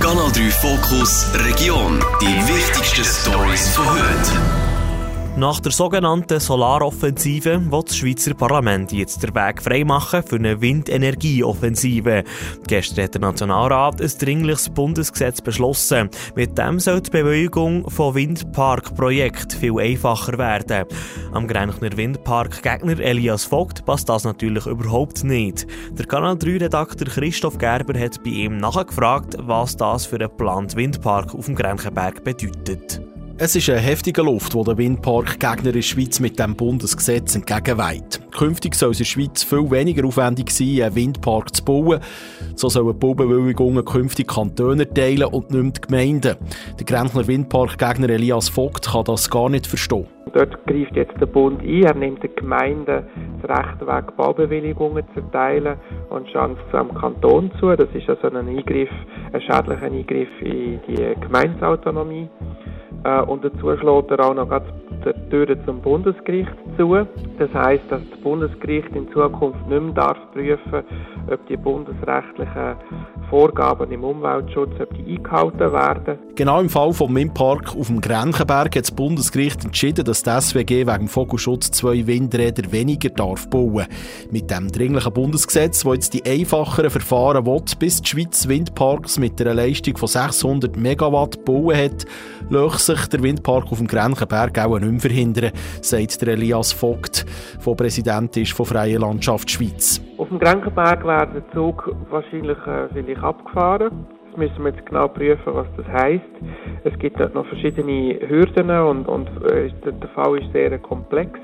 Kanal 3 Fokus Region. Die wichtigsten Stories von heute. Nach der sogenannten Solaroffensive will das Schweizer Parlament jetzt den Weg freimachen für eine Windenergieoffensive. Gestern hat der Nationalrat ein dringliches Bundesgesetz beschlossen. Mit dem soll die Bewilligung von Windparkprojekten viel einfacher werden. Am Grenchner Windpark-Gegner Elias Vogt passt das natürlich überhaupt nicht. Der Kanal 3-Redakteur Christoph Gerber hat bei ihm nachgefragt, was das für einen geplanten Windpark auf dem Grenchenberg bedeutet. Es ist eine heftige Luft, die der Windpark-Gegner in der Schweiz mit dem Bundesgesetz entgegenweiht. Künftig soll es in der Schweiz viel weniger aufwendig sein, einen Windpark zu bauen. So sollen die Baubewilligungen künftig Kantone teilen und nicht die Gemeinden. Der Grenzner Windpark-Gegner Elias Vogt kann das gar nicht verstehen. Dort greift jetzt der Bund ein, er nimmt den Gemeinden das Recht weg, Baubewilligungen zu erteilen und schaut es am Kanton zu. Das ist also ein Eingriff, ein schädlicher Eingriff in die Gemeindeautonomie. Äh, und dazu schlägt er auch noch die Türen zum Bundesgericht zu. Das heißt, dass das Bundesgericht in Zukunft nicht mehr darf prüfen ob die bundesrechtlichen Vorgaben im Umweltschutz ob die eingehalten werden. Genau im Fall vom Windpark auf dem Grenchenberg hat das Bundesgericht entschieden, dass die SWG wegen Vogelschutz zwei Windräder weniger darf bauen. Mit dem dringlichen Bundesgesetz, das jetzt die einfacheren Verfahren will, bis die Schweiz Windparks mit einer Leistung von 600 Megawatt bauen hat, lässt sich der Windpark auf dem Grenchenberg auch nicht mehr verhindern, sagt der Elias Vogt, der Präsident ist von Freie Landschaft Schweiz. Auf dem Grenchenberg wird der Zug wahrscheinlich äh, vielleicht abgefahren. Das müssen wir jetzt genau prüfen, was das heisst. Es gibt dort noch verschiedene Hürden und, und äh, der Fall ist sehr komplex.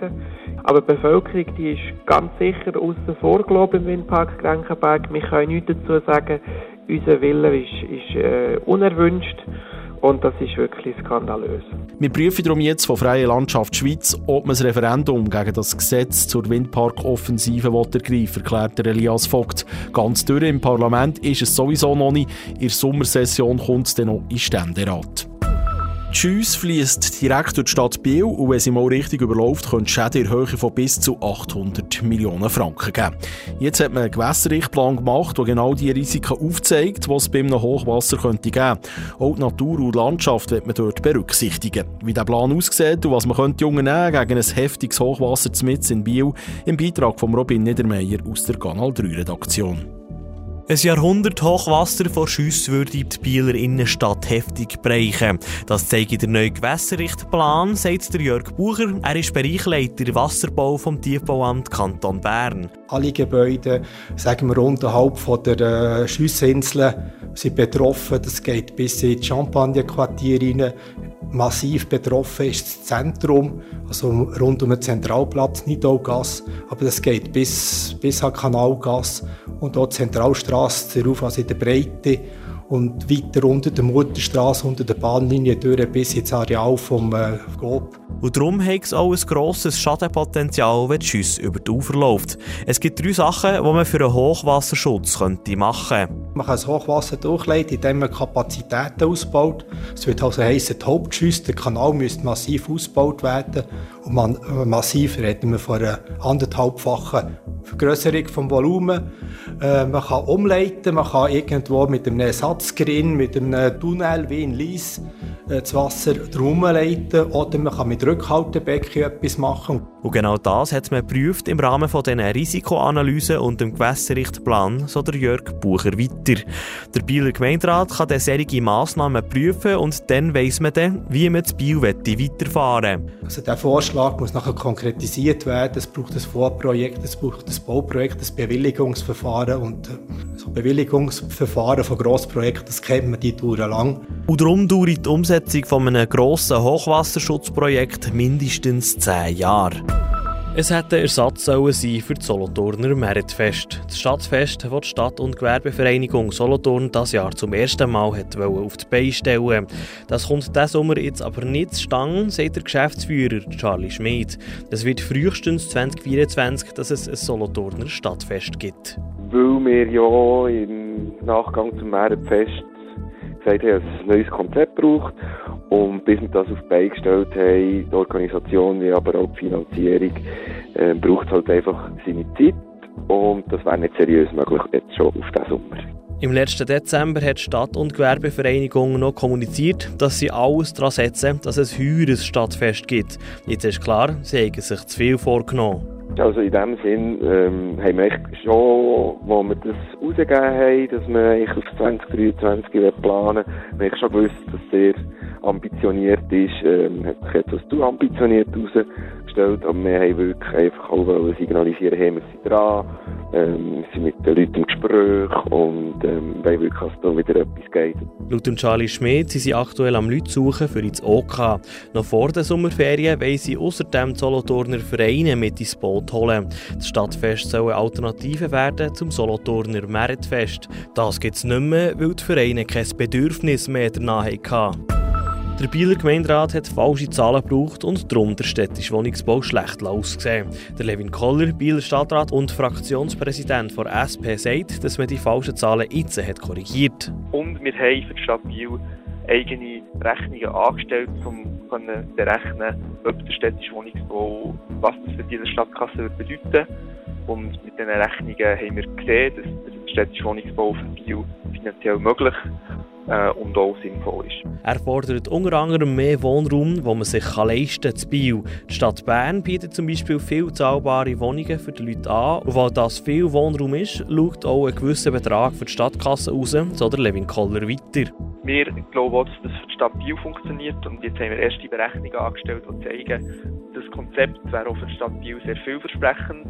Aber die Bevölkerung die ist ganz sicher außen vor gelobt im Windpark Grenchenberg. Wir können nichts dazu sagen. Unser Wille ist, ist äh, unerwünscht. Und das ist wirklich skandalös. Wir prüfen darum jetzt von Freie Landschaft Schweiz, ob man das Referendum gegen das Gesetz zur Windparkoffensive ergreifen erklärt Elias Vogt. Ganz durch im Parlament ist es sowieso noch nicht. In der Sommersession kommt es dann noch in Ständerat. Die Schüsse fließt direkt durch die Stadt Biel und wenn sie mal richtig überläuft, können Schäden in Höhe von bis zu 800 Millionen Franken geben. Jetzt hat man einen Gewässerrichtplan gemacht, der genau die Risiken aufzeigt, die es bei einem Hochwasser könnte geben. Auch die Natur und die Landschaft wird man dort berücksichtigen. Wie der Plan aussieht und was man könnte unternehmen gegen ein heftiges Hochwasser in Biel, im Beitrag von Robin Niedermeyer aus der Kanal 3 Redaktion. Ein Jahrhundert Hochwasser vor Schüsse würde die Bieler Innenstadt heftig brechen. Das zeigt der neue Gewässerrichtplan, sagt der Jörg Bucher. Er ist Bereichleiter Wasserbau vom Tiefbauamt Kanton Bern. Alle Gebäude, sagen wir unterhalb von der äh, Schüssinsel, sind betroffen. Das geht bis in die Champagner-Quartier rein. Massiv betroffen ist das Zentrum, also rund um den Zentralplatz, Nidaugasse. Aber das geht bis, bis an Kanalgasse und die Zentralstraße darauf, also in der Breite und weiter unter der Mutterstraße, unter der Bahnlinie durch bis ins Areal vom äh, GOP. Und darum hat es auch ein grosses Schadenpotenzial, wenn die Schüsse über die Ufer läuft. Es gibt drei Sachen, die man für einen Hochwasserschutz könnte machen könnte. Man kann das Hochwasser durchleiten, indem man Kapazitäten ausbaut. Das würde also heissen, die Hauptschüsse, der Kanal müsste massiv ausgebaut werden. Und man, äh, massiv reden wir von einer anderthalbfachen Vergrößerung vom Volumen. Äh, man kann umleiten, man kann irgendwo mit einem Ersatzgrin, mit einem Tunnel wie in Lies das Wasser drum leiten oder man kann mit Rückhaltebecken etwas machen. Und genau das hat man geprüft im Rahmen von diesen Risikoanalysen und dem Gewässerrichtplan, so der Jörg Bucher weiter. Der Bieler Gemeinderat kann dann solche Massnahmen prüfen und dann weiss man dann, wie man das Biel weiterfahren Also der Vorschlag muss nachher konkretisiert werden. Es braucht ein Vorprojekt, es braucht ein Bauprojekt, ein Bewilligungsverfahren und äh, so Bewilligungsverfahren von Grossprojekten, das kennt man, die dauern lang. Und darum dauert die Umsetzung von einem grossen Hochwasserschutzprojekt mindestens zehn Jahre. Es hätte Ersatz sollen sein für das Solothurner Meritfest. Das Stadtfest, das die Stadt- und Gewerbevereinigung Solothurn das Jahr zum ersten Mal hat auf die Beine stellen Das kommt diesen Sommer jetzt aber nicht zustande, sagt der Geschäftsführer Charlie Schmid. Es wird frühestens 2024, dass es ein Solothurner Stadtfest gibt. Weil wir ja im Nachgang zum Meritfest gesagt haben, ein neues Konzept braucht. Und bis wir das auf die Beine gestellt haben, die Organisation wie aber auch die Finanzierung, äh, braucht es halt einfach seine Zeit. Und das wäre nicht seriös möglich jetzt schon auf diesen Sommer. Im letzten Dezember hat Stadt- und Gewerbevereinigung noch kommuniziert, dass sie alles daran setzen, dass es ein Stadtfest gibt. Jetzt ist klar, sie haben sich zu viel vorgenommen. Also in dem Sinn ähm, haben wir schon, wo wir das rausgegeben haben, dass wir eigentlich auf 2023 planen, wir haben schon gewusst, dass es sehr ambitioniert ist, ähm, hat sich etwas zu ambitioniert herausgestellt, aber wir haben wirklich einfach auch signalisieren, hey, wir sind dran, ähm, sind mit den Leuten im Gespräch und ähm, wollen wirklich, dass da wieder etwas geht. Laut Charlie Schmidt sind sie aktuell am Leute suchen für ins OK. Noch vor den Sommerferien wollen sie außerdem Solothurner Vereine mit ins Boot holen. Das Stadtfest soll eine Alternative werden zum Solothurner Meritfest. Das gibt es nicht mehr, weil die Vereine kein Bedürfnis mehr danach hatten. Der Bieler Gemeinderat hat falsche Zahlen gebraucht und darum der städtische Wohnungsbau schlecht ausgesehen. Der Levin Koller, Bieler Stadtrat und Fraktionspräsident der SP, sagt, dass man die falschen Zahlen jetzt hat korrigiert. Und wir haben für die Stadt Biel eigene Rechnungen angestellt, um zu berechnen, ob der städtische Wohnungsbau, was das für die Stadtkasse bedeuten Und mit diesen Rechnungen haben wir gesehen, dass der städtische Wohnungsbau für Biel finanziell möglich äh, und auch sinnvoll ist. Er fordert unter anderem mehr Wohnraum, wo man sich leisten kann zu Biel. Die Stadt Bern bietet zum Beispiel viel zahlbare Wohnungen für die Leute an. Und weil das viel Wohnraum ist, schaut auch ein gewisser Betrag für die Stadtkasse raus, so der Levin Koller weiter. Wir glauben auch, dass das für die Stadt Biel funktioniert und jetzt haben wir erste Berechnungen angestellt, die zeigen, das Konzept wäre auch für die Stadt Biel sehr vielversprechend,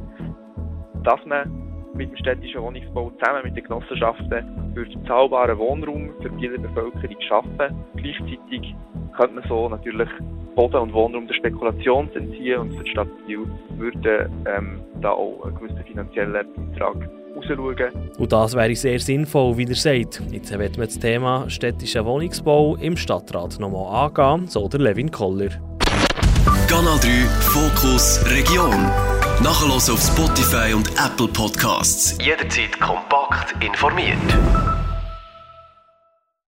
dass man mit dem städtischen Wohnungsbau zusammen mit den Genossenschaften für zahlbaren Wohnraum für die Bieler Bevölkerung schaffen. Gleichzeitig könnte man so natürlich Boden und Wohnraum der Spekulation entziehen und für die Stadt Biel würde ähm, da auch einen gewissen finanziellen Beitrag rausschauen. Und das wäre sehr sinnvoll, wie er sagt. Jetzt wird man das Thema städtischer Wohnungsbau im Stadtrat nochmal angehen, so der Levin Koller. Kanal 3 Fokus Region. Nachher auf Spotify und Apple Podcasts. Jederzeit kompakt informiert.